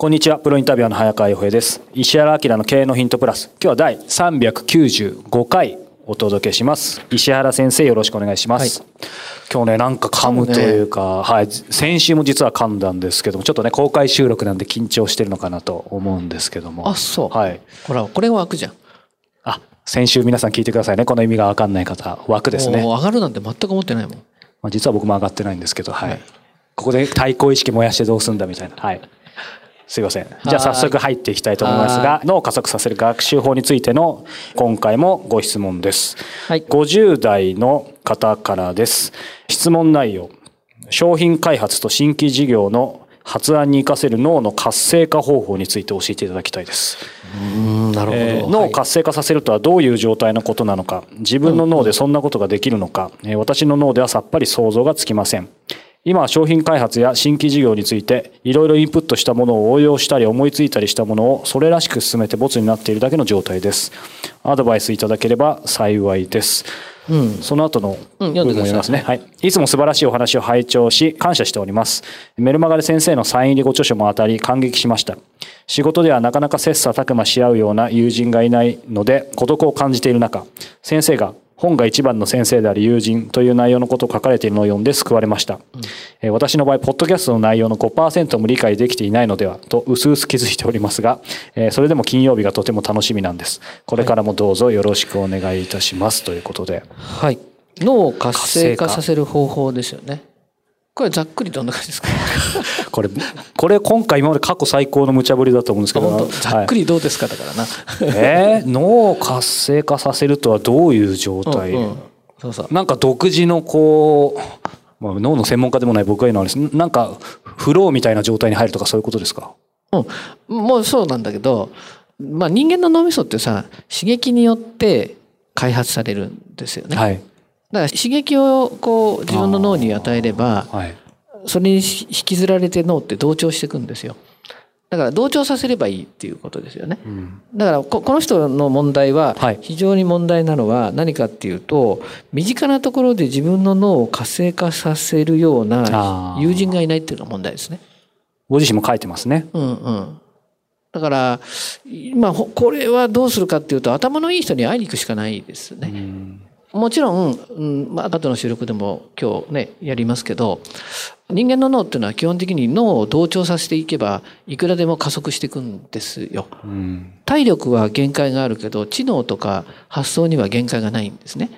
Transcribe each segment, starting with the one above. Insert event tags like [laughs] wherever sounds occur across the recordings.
こんにちは、プロインタビュアーの早川洋平です。石原明の経営のヒントプラス。今日は第395回お届けします。石原先生よろしくお願いします。今日ね、なんか噛むというか、はい、先週も実は噛んだんですけども、ちょっとね、公開収録なんで緊張してるのかなと思うんですけども。あそうはい。ほら、これが枠じゃん。あ、先週皆さん聞いてくださいね。この意味がわかんない方、枠ですね。もう上がるなんて全く思ってないもん。まあ、実は僕も上がってないんですけど、はい。はいここで対抗意識燃やしてどうすんだみたいな。はい。すいません。じゃあ早速入っていきたいと思いますが、脳を加速させる学習法についての今回もご質問です。はい50代の方からです。質問内容。商品開発と新規事業の発案に活かせる脳の活性化方法について教えていただきたいです。うん、なるほど。えー脳を活性化させるとはどういう状態のことなのか自分の脳でそんなことができるのか、えー私の脳ではさっぱり想像がつきません今は商品開発や新規事業についていろいろインプットしたものを応用したり思いついたりしたものをそれらしく進めてボツになっているだけの状態ですアドバイスいただければ幸いですうん。その後のうん部分を読みますね。はい。いつも素晴らしいお話を拝聴し、感謝しております。メルマガで先生のサイン入りご著書も当たり、感激しました。仕事ではなかなか切磋琢磨し合うような友人がいないので、孤独を感じている中、先生が本が一番の先生である友人という内容のことを書かれているのを読んで救われました。えー私の場合、ポッドキャストの内容の5%も理解できていないのではと、薄々気づいておりますが、えーそれでも金曜日がとても楽しみなんです。これからもどうぞよろしくお願いいたします。ということで。はい。脳を活性化させる方法ですよね。これざっくりどんな感じですか？[laughs] これ、これ今回今まで過去最高の無茶ぶりだと思うんですけど。ざっくり。りどうですかだからな。[laughs] えー？脳を活性化させるとはどういう状態、うんうんそうそう。なんか独自のこう、まあ、脳の専門家でもない僕が言うのはあれです。なんか、フローみたいな状態に入るとかそういうことですか？うん。もうそうなんだけど、まあ人間の脳みそってさ、刺激によって開発されるんですよね。はい。だから刺激をこう自分の脳に与えれば、はい。それに引きずられて脳って同調していくんですよ。だから同調させればいいっていうことですよね。うん。だからここの人の問題ははい非常に問題なのは何かっていうと身近なところで自分の脳を活性化させるような友人がいないっていうのが問題ですね。ご自身も書いてますね。うんうん。だから今ほこれはどうするかっていうと頭のいい人に会いに行くしかないですね。うん。もちろん、うんまあ後の収録でも今日ねやりますけど人間の脳っていうのは基本的に脳を同調させていけばいくらでも加速していくんですよ。うん。体力は限界があるけど知能とか発想には限界がないんですね。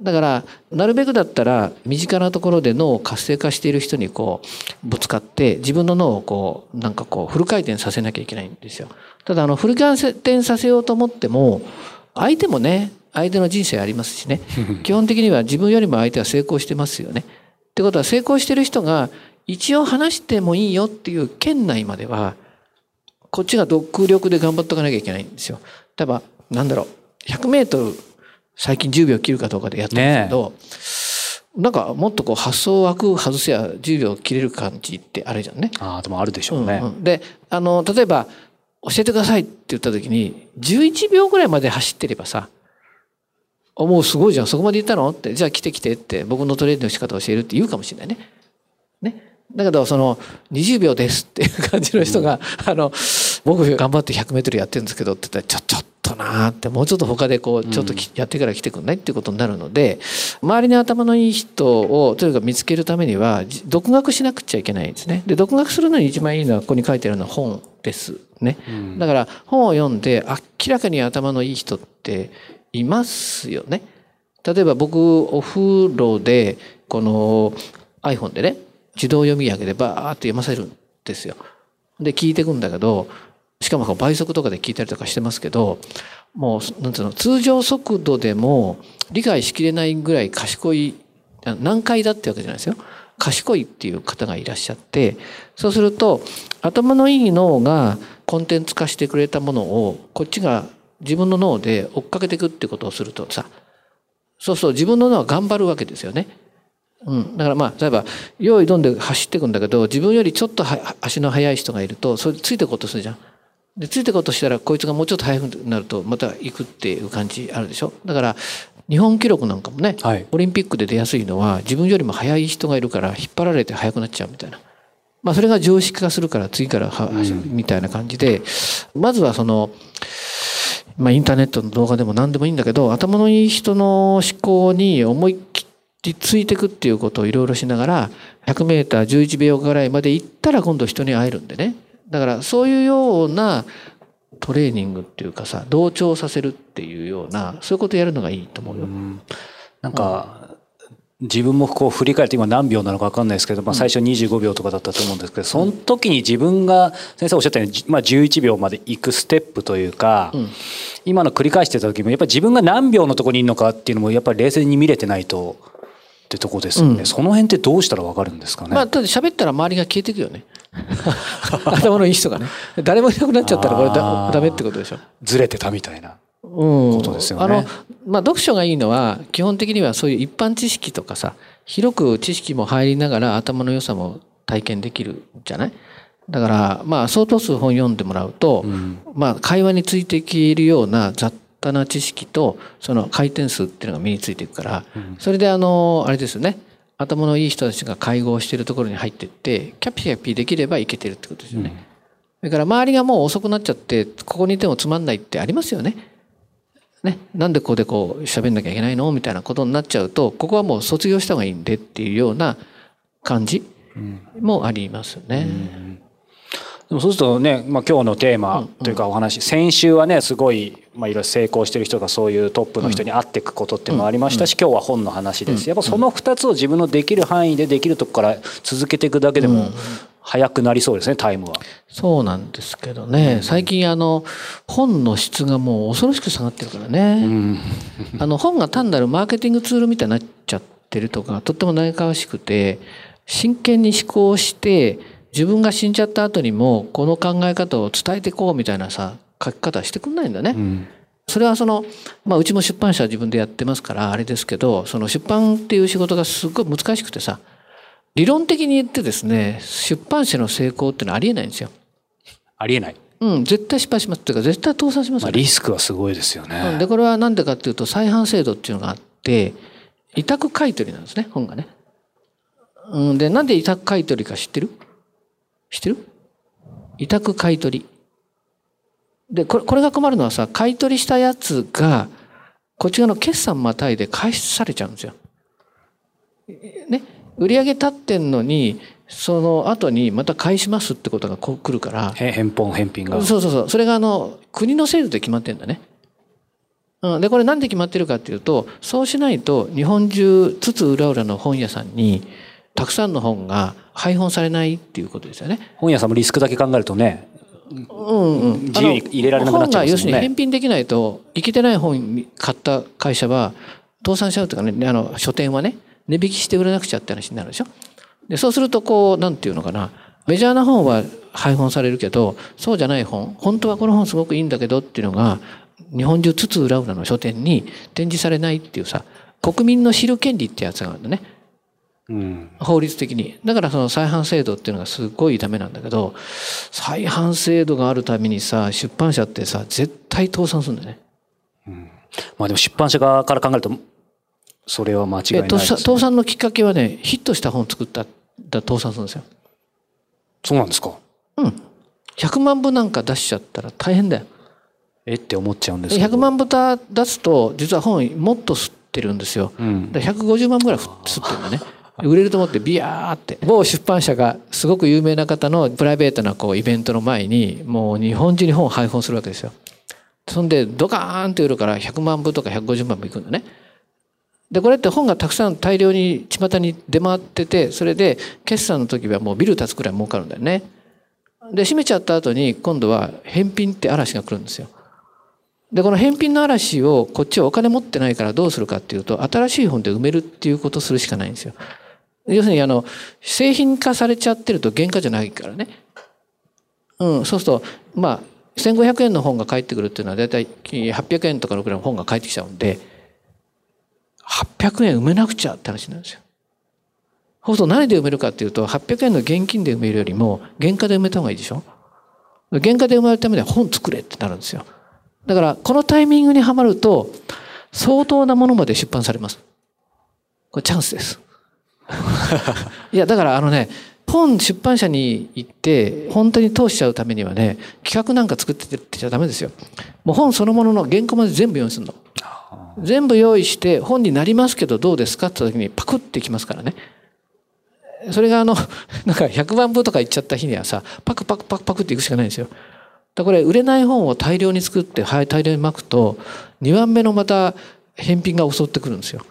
だからなるべくだったら身近なところで脳を活性化している人にこうぶつかって自分の脳をこうなんかこうフル回転させなきゃいけないんですよ。ただあのフル回転させようと思っても相手もね相手の人生ありますしね [laughs] 基本的には自分よりも相手は成功してますよね。ってことは成功してる人が一応話してもいいよっていう圏内まではこっちが独力で頑張っとかなきゃいけないんですよ。例えばなんだろう100メートル最近10秒切るかどうかでやったんですけど、なんかもっとこう発想枠外せや10秒切れる感じってあるじゃんね。ああ、でもあるでしょうね。うんうんであの例えば教えてくださいって言った時に11秒ぐらいまで走ってればさあもうすごいじゃん。そこまで行ったの？ってじゃあ来て来てって。僕のトレーニングの仕方教えるって言うかもしれないね。ね。だけどその20秒ですっていう感じの人が、あの僕頑張って100メートルやってるんですけどって言ったらちょちょっとなーって。もうちょっと他でこうちょっときやってから来てくんないっていうことになるので周りに頭のいい人をとにかく見つけるためにはじ独学しなくちゃいけないんですね。で独学するのに一番いいのはここに書いてあるのは本ですね。だから本を読んで明らかに頭のいい人っていますよね。例えば僕お風呂でこの iPhone でね自動読み上げでバーッと読ませるんですよ。で聞いていくんだけどしかも倍速とかで聞いたりとかしてますけどもうなんていうの通常速度でも理解しきれないぐらい賢いあ難解だってわけじゃないですよ。賢いっていう方がいらっしゃってそうすると頭のいい脳がコンテンツ化してくれたものをこっちが自分の脳で追っかけていくってことをするとさそうそう自分の脳は頑張るわけですよね。うん、だからまあ例えば用意どんで走っていくんだけど自分よりちょっとは足の速い人がいるとそれついていこうとするじゃん。でついていこうとしたらこいつがもうちょっと速くなるとまた行くっていう感じあるでしょ？だから日本記録なんかもね、はいオリンピックで出やすいのは自分よりも速い人がいるから引っ張られて速くなっちゃうみたいな。まあそれが常識化するから次からは走るみたいな感じで、まずはそのまあ、インターネットの動画でも何でもいいんだけど頭のいい人の思考に思い切ってついていくっていうことをいろいろしながら 100m11 秒ぐらいまで行ったら今度人に会えるんでねだからそういうようなトレーニングっていうかさ同調させるっていうようなそういうことやるのがいいと思うよ。なんか、自分もこう振り返って今何秒なのか分かんないですけど、まあ、最初25秒とかだったと思うんですけど、その時に自分が先生おっしゃったように、じまあ、11秒まで行くステップというか、ん今の繰り返してた時もやっぱり自分が何秒のところにいるのかっていうのもやっぱり冷静に見れてないとってとこですよね、うんその辺ってどうしたら分かるんですかね？まあ、だって喋ったら周りが消えていくよね。[laughs] 頭のいい人がね。誰もいなくなっちゃったらこれあだーダメってことでしょ。ずれてたみたいな。うん、ことですよね。あの、まあ、読書がいいのは基本的にはそういう一般知識とかさ広く知識も入りながら頭の良さも体験できるじゃない？だからまあ相当数本読んでもらうと、ん。まあ会話についていけるような雑多な知識とその回転数っていうのが身についていくから、それであのあれですよね。頭のいい人たちが会合しているところに入ってってキャピキャピできればいけてるってことですよね。それから周りがもう遅くなっちゃってここにいてもつまんないってありますよね。ね、なんでここでこう喋んなきゃいけないの？みたいなことになっちゃうとここはもう卒業した方がいいんでっていうような感じもありますね。でもそうするとね、まあ、今日のテーマというかお話、先週はねすごい、まあ、いろいろ成功してる人がそういうトップの人に会っていくことっていうのもありましたし、今日は本の話です、やっぱその2つを自分のできる範囲でできるとこから続けていくだけでも早くなりそうですねタイムは。そうなんですけどね。最近あの本の質がもう恐ろしく下がってるからね、あの本が単なるマーケティングツールみたいになっちゃってるとかとっても嘆かわしくて真剣に思考して自分が死んじゃった後にもこの考え方を伝えていこうみたいなさ書き方してくんないんだね。うん。それはその、まあ、うちも出版社は自分でやってますからあれですけどその出版っていう仕事がすごい難しくてさ理論的に言ってですね出版社の成功っていうのはありえないんですよ。ありえない、うん、絶対失敗しますっていうか絶対倒産しますまあ、リスクはすごいですようんね。でこれは何でかっていうと再販制度っていうのがあって委託買取なんですね本がね。うん、でなんで委託買取か知ってる？知ってる？委託買取でこれこれが困るのはさ買い取りしたやつがこっち側の決算またいで返されちゃうんですよ。ね売り上げ立ってんのにその後にまた返しますってことがこう来るから。へ返本返品が。そうそうそう。それがあの国の制度で決まってんだね。うん、でこれなんで決まってるかっていうとそうしないと日本中津々浦々の本屋さんにたくさんの本が配本されないっていうことですよね。本屋さんもリスクだけ考えるとねうんうん、自由に入れられなくなっちゃいますもんね。本が要するに返品できないといけてない本買った会社は倒産しちゃうというかね。あの書店はね値引きして売らなくちゃって話になるでしょ？でそうするとこうなんていうのかなメジャーな本は配本されるけどそうじゃない本本当はこの本すごくいいんだけどっていうのが日本中津々浦々の書店に展示されないっていうさ国民の知る権利ってやつがあるんだね。うん法律的にだからその再販制度っていうのがすごいダメなんだけど再販制度があるためにさ出版社ってさ絶対倒産するんだよね。まあでも出版社側から考えるとそれは間違いでないです、倒ね、産倒産のきっかけはねヒットした本作ったら倒産するんですよ。そうなんですか？うん。100万部なんか出しちゃったら大変だよ。えって思っちゃうんですけど100万部出すと実は本もっと吸ってるんですよ。うんだから150万ぐらい吸ってるんだね。[laughs] 売れると思ってビヤーって某出版社がすごく有名な方のプライベートなこうイベントの前にもう日本中に本を配本するわけですよ。そんでドカーンと売るから100万部とか150万部いくんだね。でこれって本がたくさん大量に巷に出回っててそれで決算の時はもうビル建つくらい儲かるんだよね。で閉めちゃった後に今度は返品って嵐が来るんですよ。でこの返品の嵐をこっちはお金持ってないからどうするかっていうと新しい本で埋めるっていうことするしかないんですよ。要するにあの製品化されちゃってると原価じゃないからね。うん、そうするとまあ1500円の本が返ってくるっていうのは大体800円とかのくらいの本が返ってきちゃうんで800円埋めなくちゃって話なんですよ。そうすると何で埋めるかっていうと800円の現金で埋めるよりも原価で埋めた方がいいでしょ？原価で埋めるためには本作れってなるんですよ。だからこのタイミングにはまると相当なものまで出版されます。これチャンスです。[laughs] いやだからあのね本出版社に行って本当に通しちゃうためにはね企画なんか作ってってちゃダメですよ。もう本そのものの原稿まで全部用意するの。全部用意して本になりますけどどうですかって言った時にパクってきますからね。それがあの [laughs] なんか100万部とか言っちゃった日にはさパクパクパクパクっていくしかないんですよ。だこれ売れない本を大量に作ってはい大量に巻くと2番目のまた返品が襲ってくるんですよ。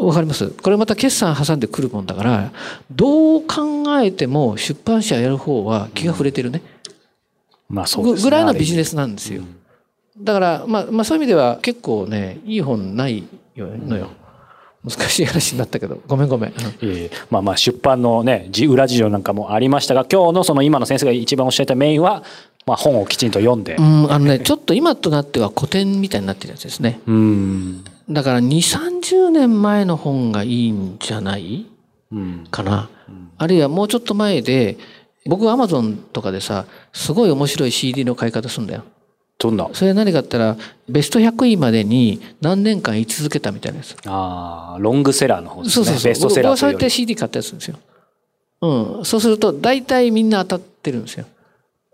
わかります？これまた決算挟んでくるもんだからどう考えても出版社やる方は気が触れてるね。まあそうですねぐらいのビジネスなんですよ。だから、まあ、まあそういう意味では結構ねいい本ないのよ。難しい話になったけどごめんごめん。うんいえいえまあまあ出版のねじ裏事情なんかもありましたが今日のその今の先生が一番おっしゃったメインは、まあ、本をきちんと読んでうん、あのね、ちょっと今となっては古典みたいになってるやつですね。うんだから2、30年前の本がいいんじゃない？うんかな。あるいはもうちょっと前で、僕アマゾンとかでさ、すごい面白い CD の買い方するんだよ。どんな？それ何かって言ったら、ベスト100位までに何年間居続けたみたいなやつ。あーロングセラーの方ですねそうそうそう。ベストセラー僕はそうやって CD 買ったやつですよ。うん。そうすると、大体みんな当たってるんですよ。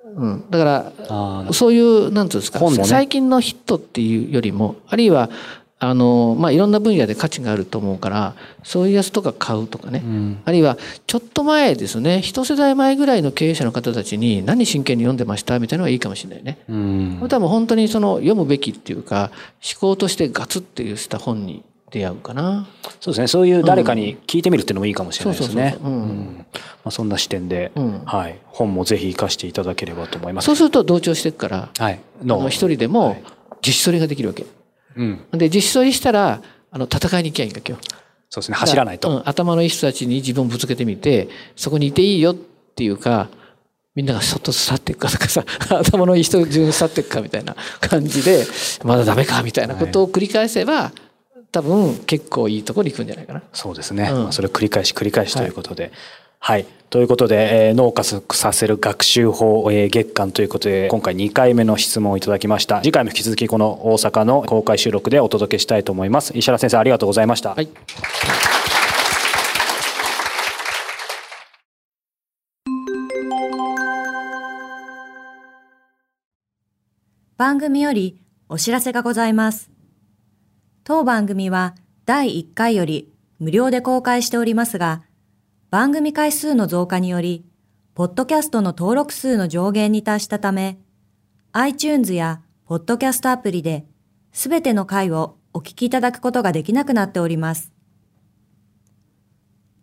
うん。だから、そういう、なんていうんですか、ね最近のヒットっていうよりも、あるいは、あの、まあ、いろんな分野で価値があると思うから、そういうやつとか買うとかね。うん。あるいは、ちょっと前ですね、一世代前ぐらいの経営者の方たちに何真剣に読んでましたみたいなのがいいかもしれないね。うん。これ多分本当にその読むべきっていうか、思考としてガツっていうした本に出会うかな。そうですね。そういう誰かに聞いてみるっていうのもいいかもしれないですね。まあそんな視点で、うん。はい、本もぜひ活かしていただければと思います。そうすると同調していくから、はい。あの一人でも自主取りができるわけ。うんで、自主取りしたら、あの、戦いに行きゃいいんだけど。そうですね走らないと、うん頭のいい人たちに自分をぶつけてみて、そこにいていいよっていうか、みんながそっと去っていくかとかさ、[laughs] 頭のいい人順に去っていくかみたいな感じで、まだダメかみたいなことを繰り返せば、多分結構いいところに行くんじゃないかな。そうですね、うんまあそれを繰り返し繰り返しということで。はい。ということで、えー脳化させる学習法、えー月間ということで、今回2回目の質問をいただきました。次回も引き続きこの大阪の公開収録でお届けしたいと思います。石原先生、ありがとうございました。はい。番組よりお知らせがございます。当番組は第1回より無料で公開しておりますが、番組回数の増加により、ポッドキャストの登録数の上限に達したため、iTunes やポッドキャストアプリで、すべての回をお聞きいただくことができなくなっております。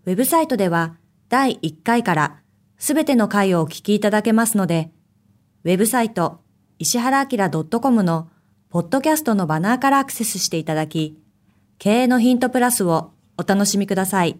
ウェブサイトでは第1回からすべての回をお聞きいただけますので、ウェブサイト石原明 .com のポッドキャストのバナーからアクセスしていただき、経営のヒントプラスをお楽しみください。